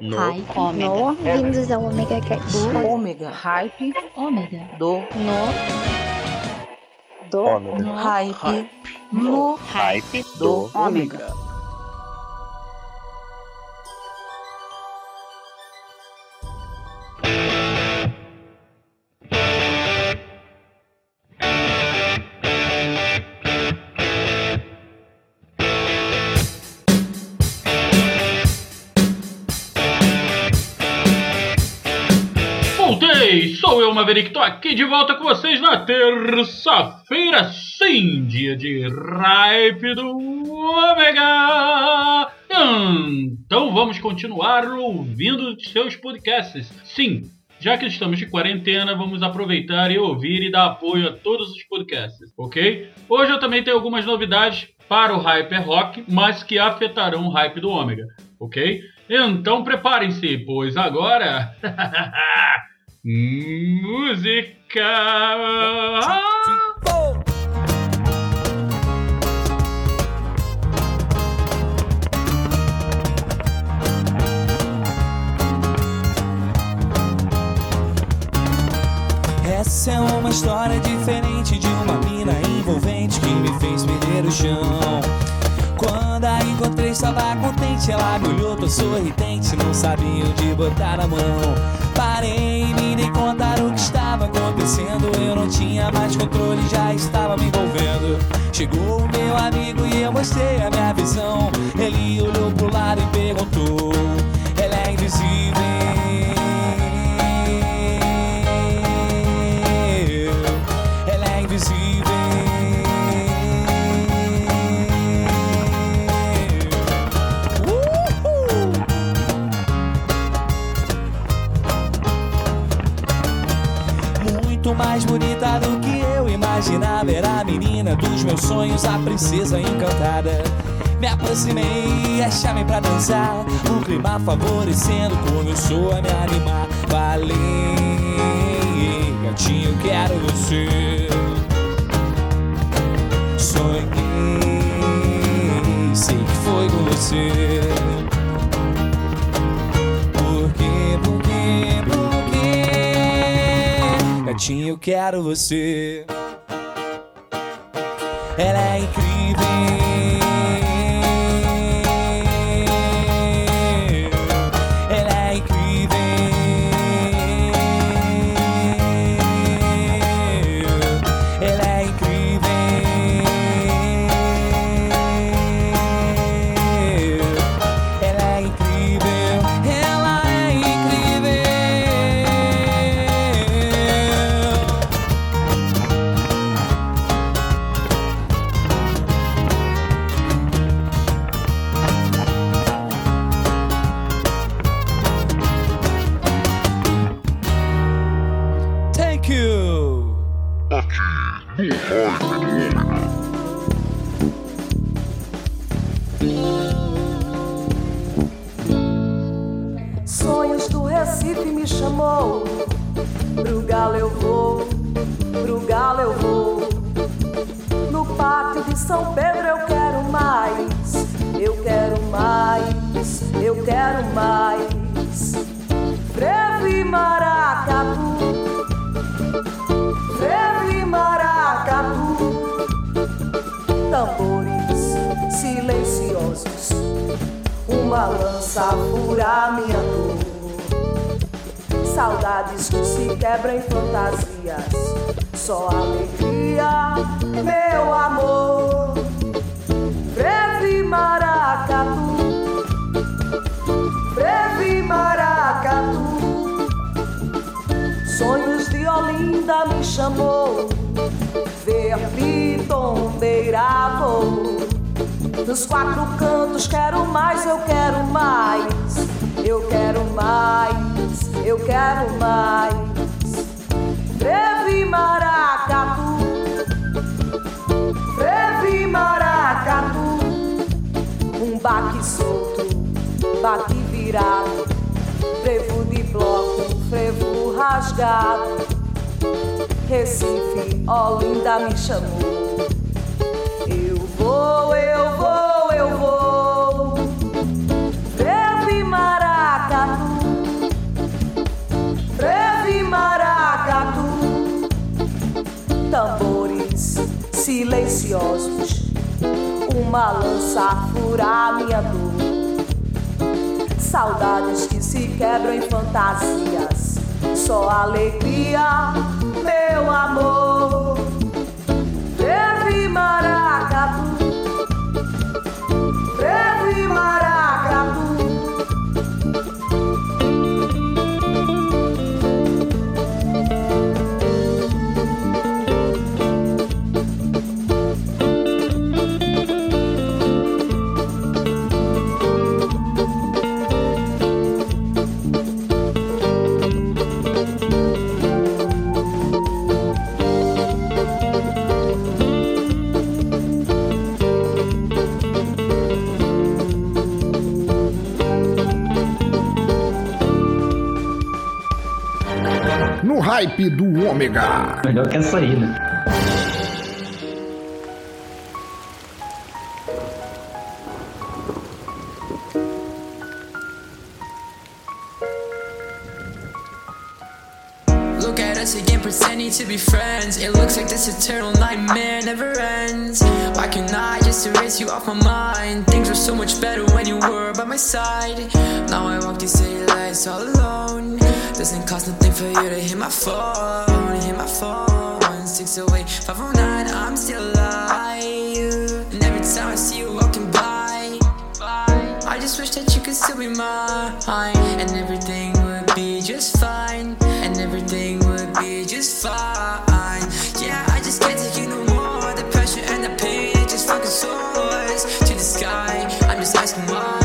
No. Hype. Ômega. No, bem-vindos ao Omega Cast. Do ômega. Hype. Ômega. Do. No, do, Ômega. No. Hype. No. Hype Do. do Ômega. Maverick, tô aqui de volta com vocês na terça-feira, sim, dia de Hype do Ômega! Então vamos continuar ouvindo seus podcasts. Sim, já que estamos de quarentena, vamos aproveitar e ouvir e dar apoio a todos os podcasts, ok? Hoje eu também tenho algumas novidades para o Hyper Rock, mas que afetarão o hype do Ômega, ok? Então preparem-se, pois agora. Música! Essa é uma história diferente de uma mina envolvente que me fez perder o chão. Quando a encontrei, estava contente. Ela me olhou, sorridente, não sabia onde botar a mão. Parei e me dei conta do que estava acontecendo. Eu não tinha mais controle, já estava me envolvendo. Chegou o meu amigo e eu mostrei a minha visão. Ele olhou pro lado e perguntou: Ela é invisível. Mais bonita do que eu imaginava. Era a menina dos meus sonhos, a princesa encantada. Me aproximei, a chamei pra dançar. O clima favorecendo, começou a me animar. Falei, gatinho, quero você. Sonhei, sei que foi com você. Eu quero você. Ela é incrível. Uma lança fura minha dor. Saudades que se quebram em fantasias, só alegria, meu amor. Breve maracatu, breve maracatu. Sonhos de Olinda me chamou, ver pitombeira vou. Nos quatro cantos quero mais, eu quero mais, eu quero mais, eu quero mais. Breve maracatu, breve maracatu, um baque solto, baque virado, frevo de bloco, frevo rasgado. Recife, Olinda me chamou vou, eu vou, eu vou. Breve maracatu, breve maracatu. Tambores silenciosos, uma lança a furar minha dor. Saudades que se quebram em fantasias, só alegria, meu amor. Breve hype do Ômega. Melhor que essa aí, né? Look at us again, pretending to be friends. It looks like this eternal nightmare never ends. Why can't I just erase you off my mind? Things were so much better when you were by my side. Now I walk these city lights all alone. Doesn't cost nothing for you to hit my phone, hit my phone. 608 509, I'm still alive. And every time I see you walking by, I just wish that you could still be mine. And everything would be just fine. And everything would be just fine. Yeah, I just can't take it no more. The pressure and the pain, it just fucking soars to the sky. I'm just asking why.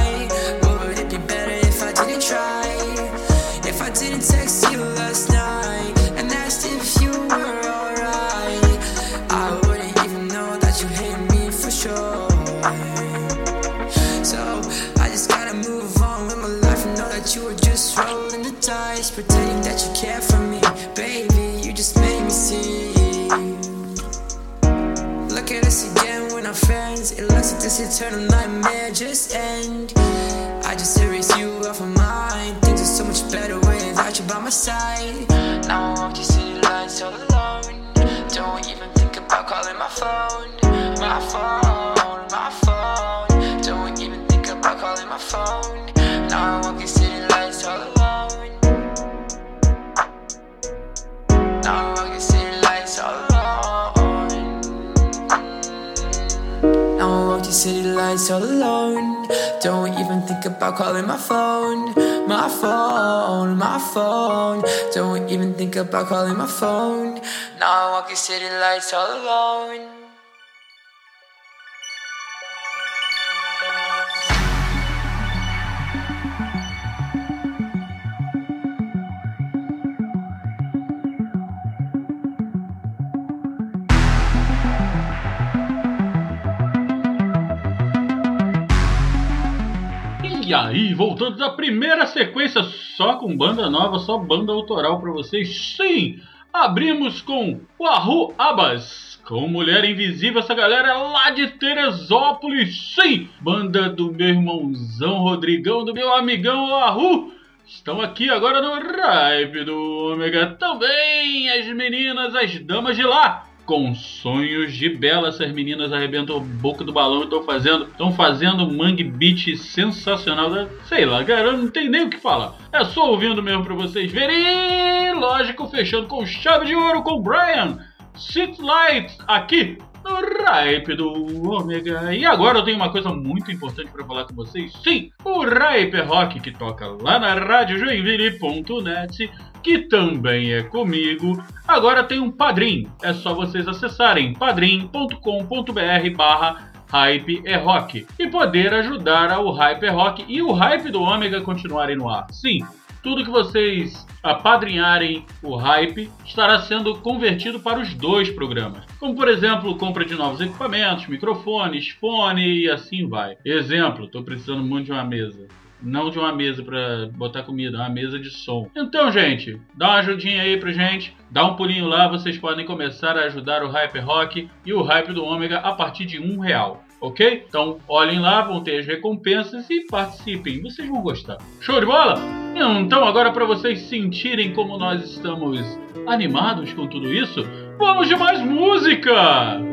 This eternal nightmare just end. I just erase you off my mind. Things are so much better without you by my side. Now I walk these city lights all alone. Don't even think about calling my phone. My phone, city lights all alone. Don't even think about calling my phone. My phone, my phone. Don't even think about calling my phone. Now I walk these city lights all alone. E aí, voltando da primeira sequência, só com banda nova, só banda autoral pra vocês. Sim, abrimos com o Arru Abas, com Mulher Invisível, essa galera é lá de Teresópolis. Sim, banda do meu irmãozão Rodrigão, do meu amigão Arru. Estão aqui agora no Ripe do Ômega também as meninas, as damas de lá. Com sonhos de bela, essas meninas arrebentam a boca do balão e estão fazendo, estão fazendo mangue beat sensacional. Sei lá, cara, eu não tem nem o que falar. É só ouvindo mesmo pra vocês verem. E, lógico, fechando com chave de ouro com Brian. City Lights aqui no Ripe do Ômega. E agora eu tenho uma coisa muito importante para falar com vocês. Sim, o Ripe Rock que toca lá na rádio Joinville.net, que também é comigo, agora tem um padrim. É só vocês acessarem padrim.com.br barra Hype é Rock e poder ajudar ao Hype é Rock e o Hype do Ômega continuarem no ar. Sim, tudo que vocês apadrinharem o hype estará sendo convertido para os dois programas. Como por exemplo, compra de novos equipamentos, microfones, fone e assim vai. Exemplo, estou precisando muito de uma mesa. Não de uma mesa para botar comida, uma mesa de som. Então, gente, dá uma ajudinha aí pra gente. Dá um pulinho lá, vocês podem começar a ajudar o Hype Rock e o Hype do Ômega a partir de um real ok? Então olhem lá, vão ter as recompensas e participem, vocês vão gostar. Show de bola? Então agora para vocês sentirem como nós estamos animados com tudo isso, vamos de mais música!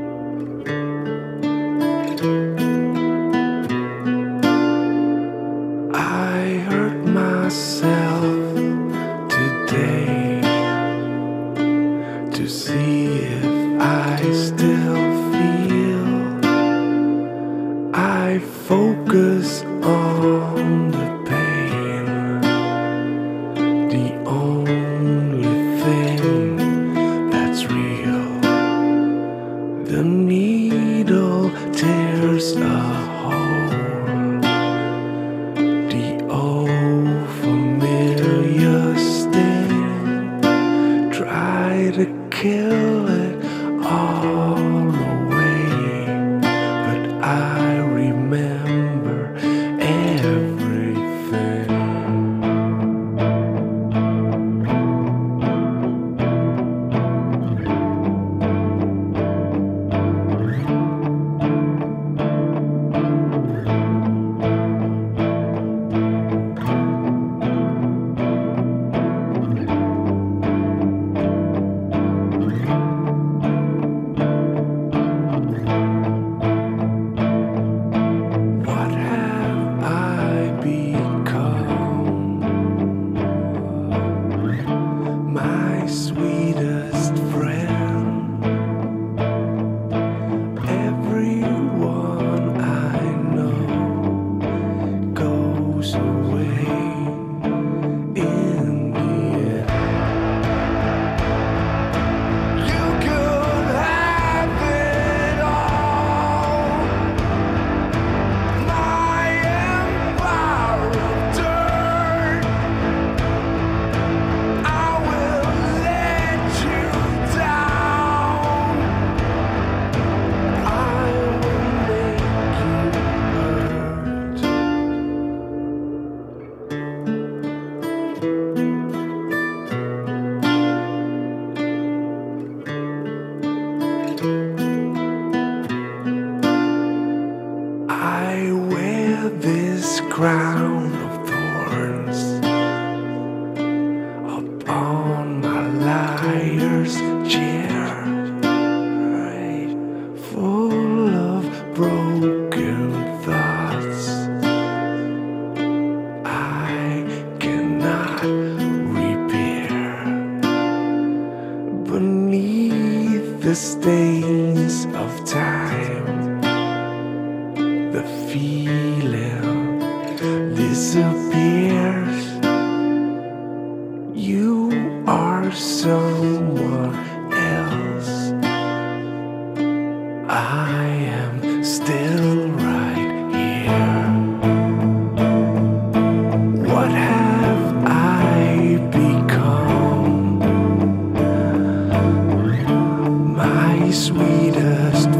Sweetest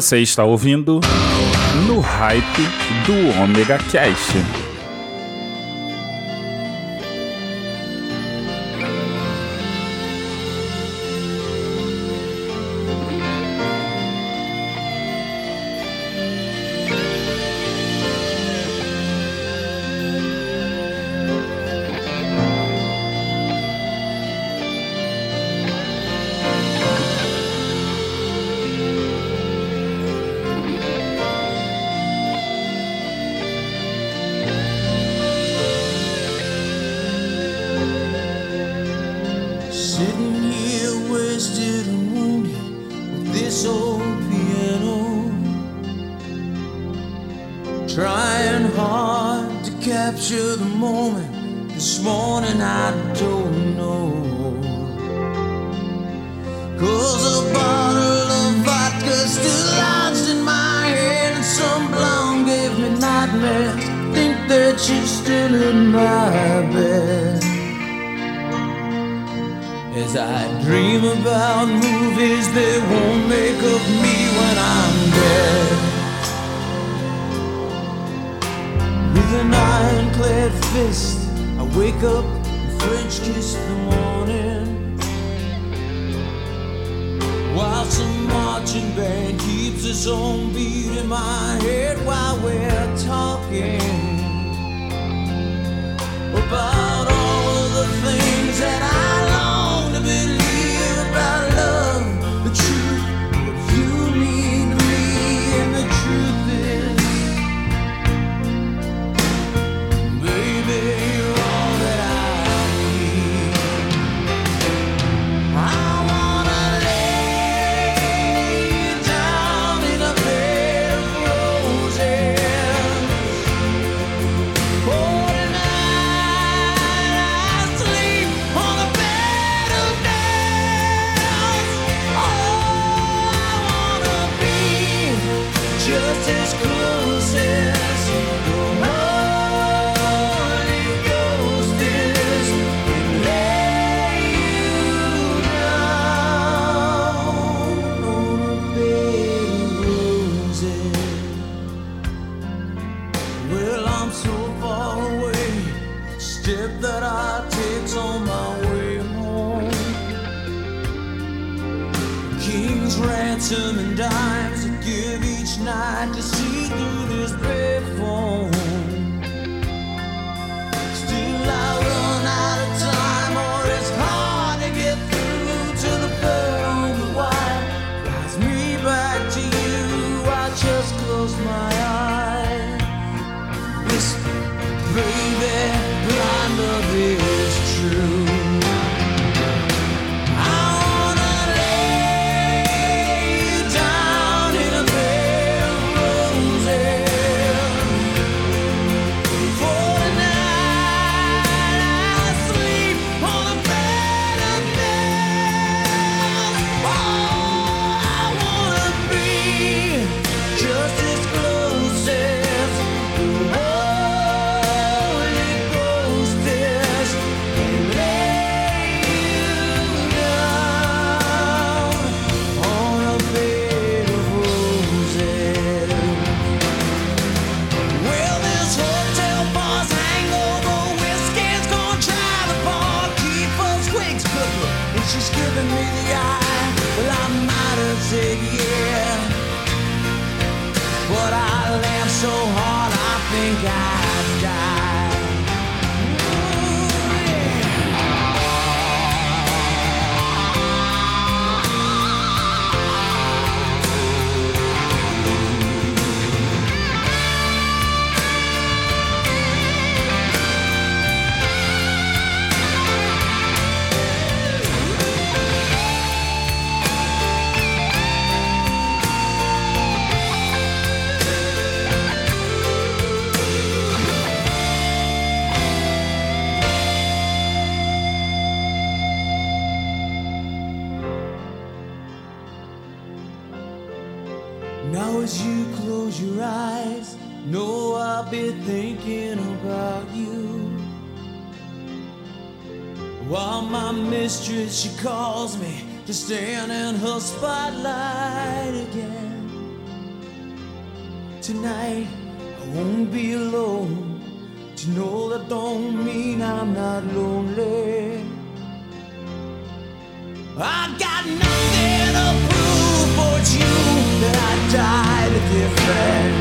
Você está ouvindo no hype do Omega Cast. stand in her spotlight again. Tonight I won't be alone. To know that don't mean I'm not lonely. I got nothing to prove for you that I died a different.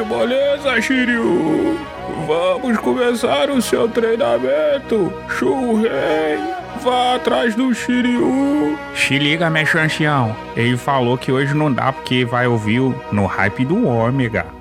de moleza, Shiryu! Vamos começar o seu treinamento, Shurei! Vá atrás do Shiryu! Se liga, meu chanchão. Ele falou que hoje não dá porque vai ouvir no hype do Ômega.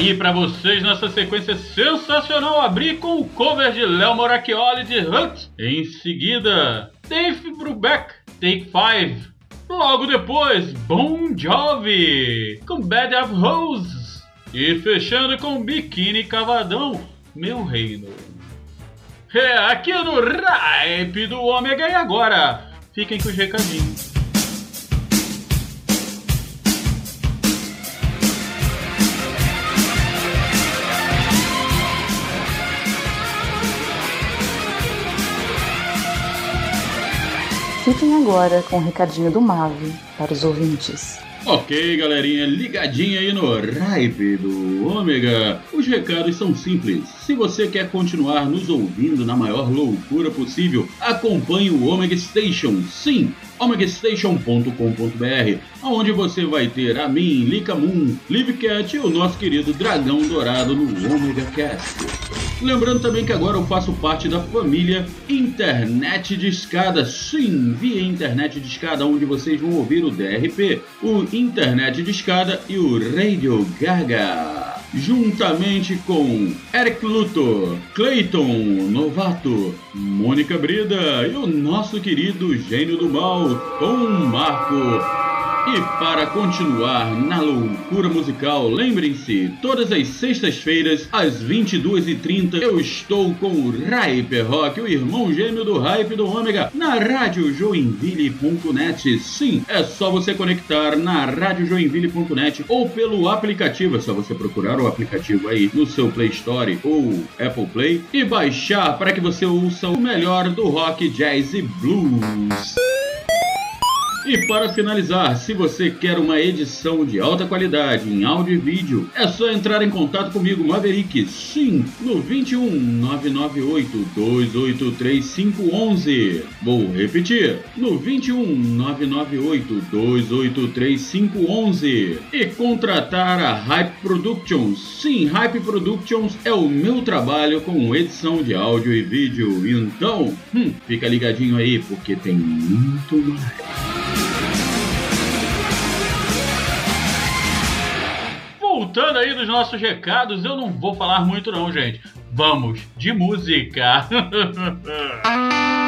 Aí, pra vocês, nessa sequência sensacional, abri com o cover de Léo Moracchioli de Hunt. Em seguida, Dave Brubeck, Take 5. Logo depois, Bon Jovi, com Bad of Rose. E fechando com Biquíni Cavadão, Meu Reino. É aqui no Ripe do Ômega e agora, fiquem com os recadinhos. Fiquem agora com o recadinho do Mave para os ouvintes. Ok, galerinha, ligadinha aí no Ripe do Ômega. Os recados são simples. Se você quer continuar nos ouvindo na maior loucura possível, acompanhe o Omega Station. Sim, omegastation.com.br, onde você vai ter a mim, Lika Moon, Livcat e o nosso querido Dragão Dourado no Omega Cast. Lembrando também que agora eu faço parte da família Internet de Escada. Sim, via Internet de Escada, onde vocês vão ouvir o DRP, o Internet de Escada e o Radio Gaga. Juntamente com Eric Luthor, Clayton Novato, Mônica Brida e o nosso querido gênio do mal, Tom Marco. E para continuar na loucura musical, lembrem-se, todas as sextas-feiras, às 22h30, eu estou com o Hyper Rock, o irmão gêmeo do Hype do Ômega, na Rádio Joinville.net. Sim, é só você conectar na radiojoinville.net ou pelo aplicativo, é só você procurar o aplicativo aí no seu Play Store ou Apple Play e baixar para que você ouça o melhor do rock, jazz e blues. E para finalizar, se você quer uma edição de alta qualidade em áudio e vídeo, é só entrar em contato comigo, Maverick, sim, no 21 998 283 511. Vou repetir, no 21 998 283 511. E contratar a Hype Productions. Sim, Hype Productions é o meu trabalho com edição de áudio e vídeo. Então, hum, fica ligadinho aí porque tem muito mais. Voltando aí dos nossos recados, eu não vou falar muito não, gente. Vamos de música.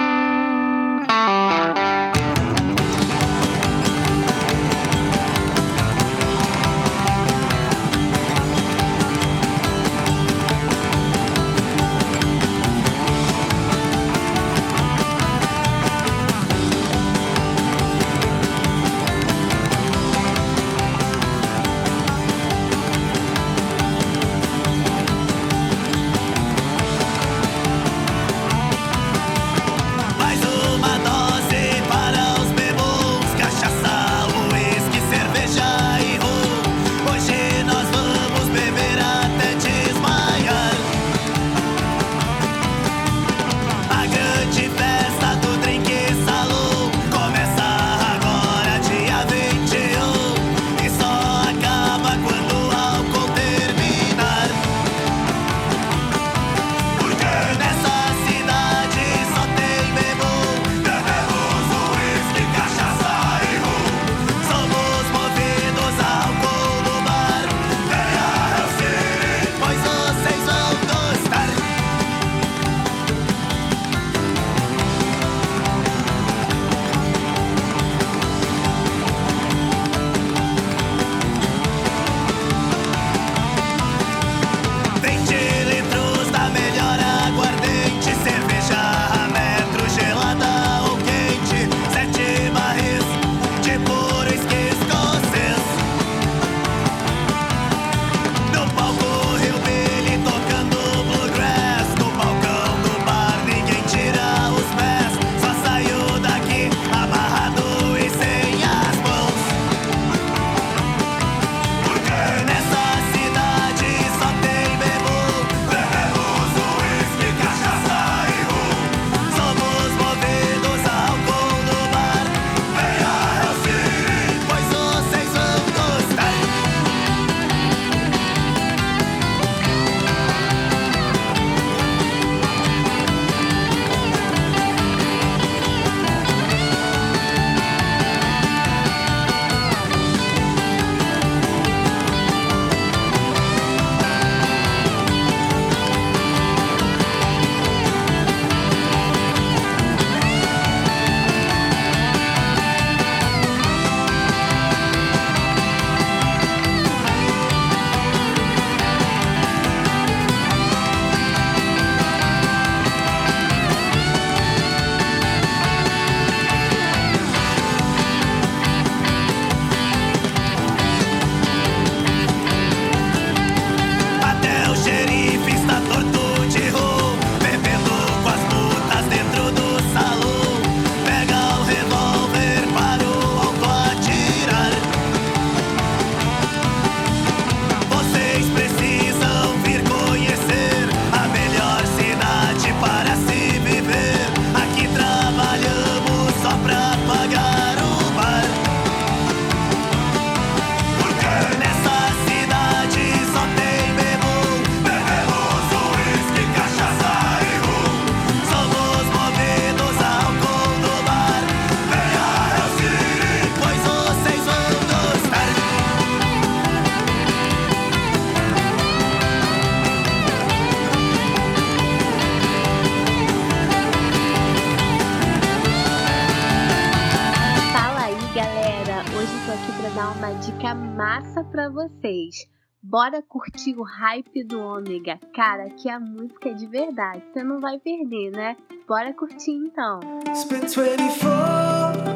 massa pra vocês. Bora curtir o hype do Ômega. Cara, que a música é de verdade. Você não vai perder, né? Bora curtir então. Spent 24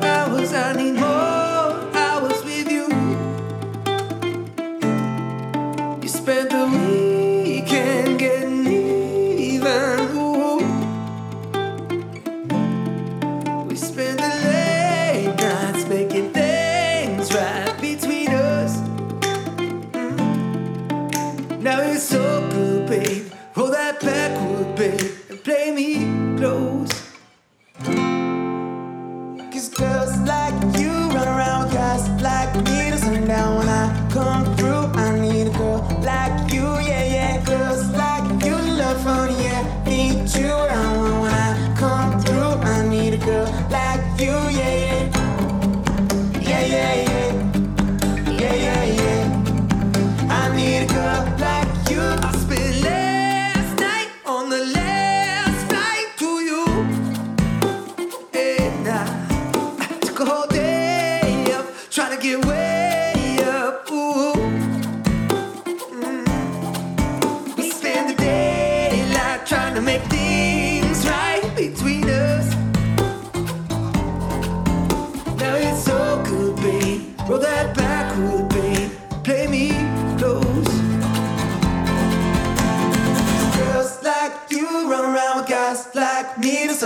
hours, I with you. You spent the weekend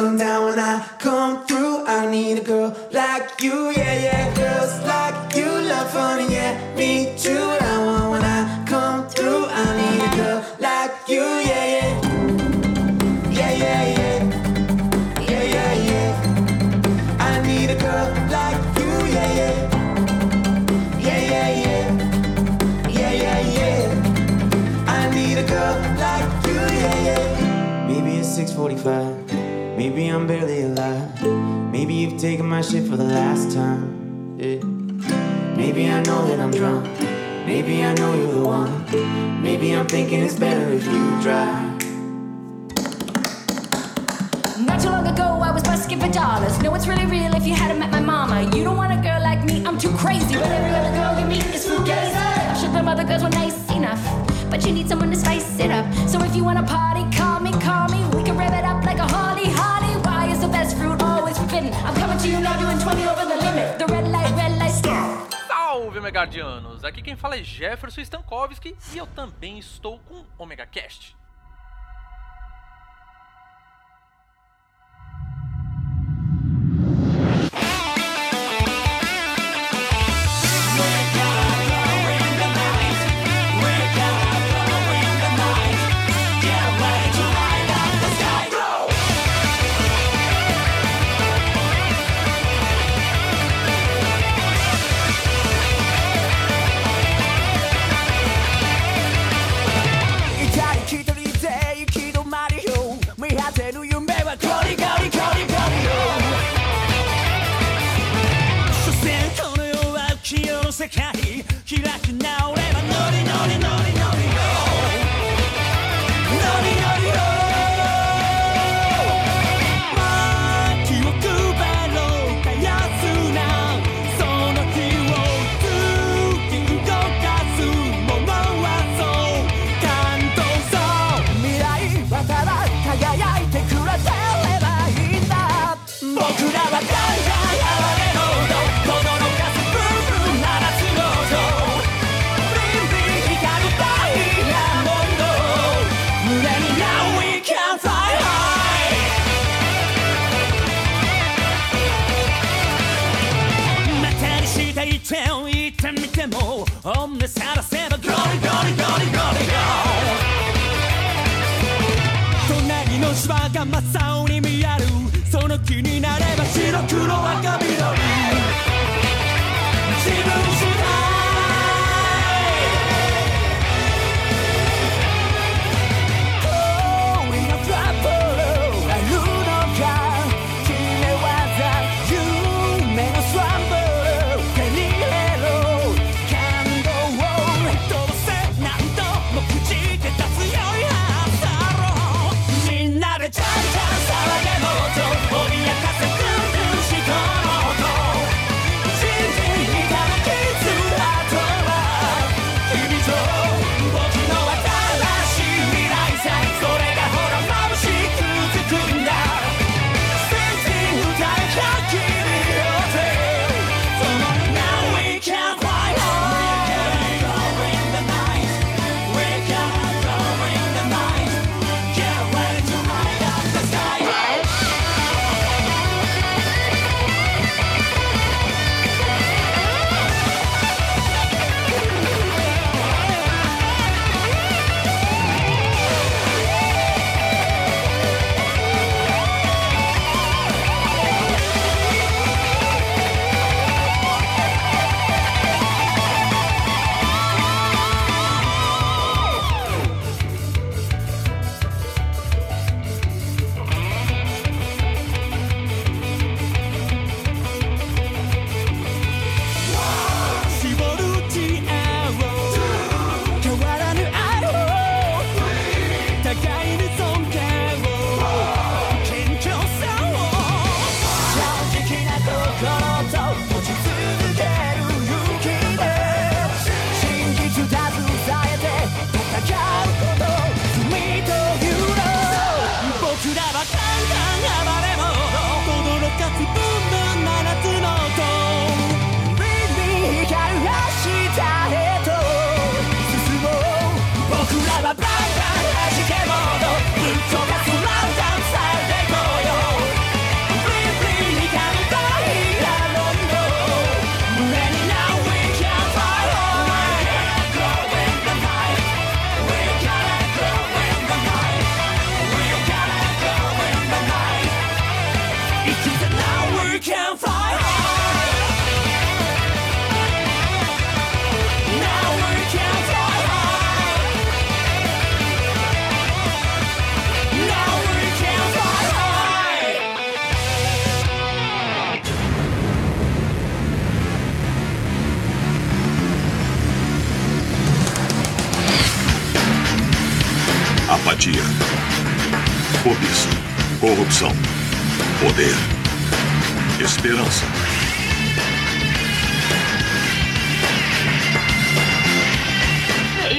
to sundown when I come through. I need a girl like you, yeah, yeah. Girls like you love fun, yeah. Me too, barely alive. Maybe you've taken my shit for the last time. Yeah. Maybe I know that I'm drunk. Maybe I know you're the one. Maybe I'm thinking it's better if you drive. Not too long ago, I was busking for dollars. No, it's really real if you hadn't met my mama. You don't want a girl like me, I'm too crazy. But every other girl you meet is fugazi. I'm sure them other girls were nice enough. But you need someone to spice it up. So if you wanna party, call me, call me. Salve, Megardianos! Aqui quem fala é Jefferson Stankovski e eu também estou com Omega Cast.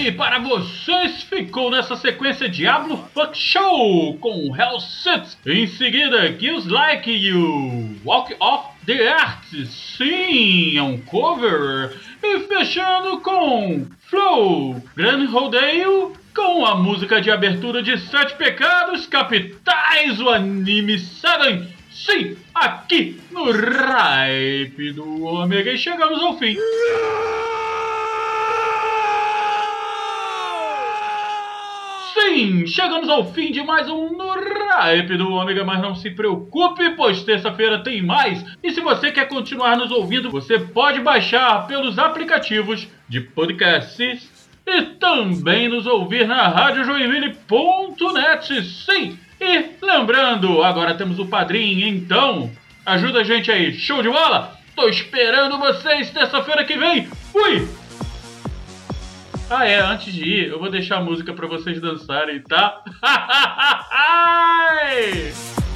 E para vocês ficou nessa sequência Diablo Fuck Show com Hell Sits. Em seguida, Kills Like You, Walk of the Earth. Sim, é um cover. E fechando com Flow, Grand Rodeio com a música de abertura de Sete Pecados Capitais, o anime Seven. Sim, aqui no Hype do Omega e chegamos ao fim. Sim, chegamos ao fim de mais um Hype do Ômega, mas não se preocupe, pois terça-feira tem mais. E se você quer continuar nos ouvindo, você pode baixar pelos aplicativos de podcasts e também nos ouvir na radiojoinville.net. Sim, e lembrando, agora temos o padrinho, então ajuda a gente aí. Show de bola? Tô esperando vocês terça-feira que vem. Fui! Ah, é, antes de ir, eu vou deixar a música pra vocês dançarem, tá?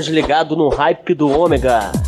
Desligado ligados no hype do Ômega.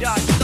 Dot.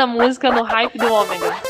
da música no hype do Ômega.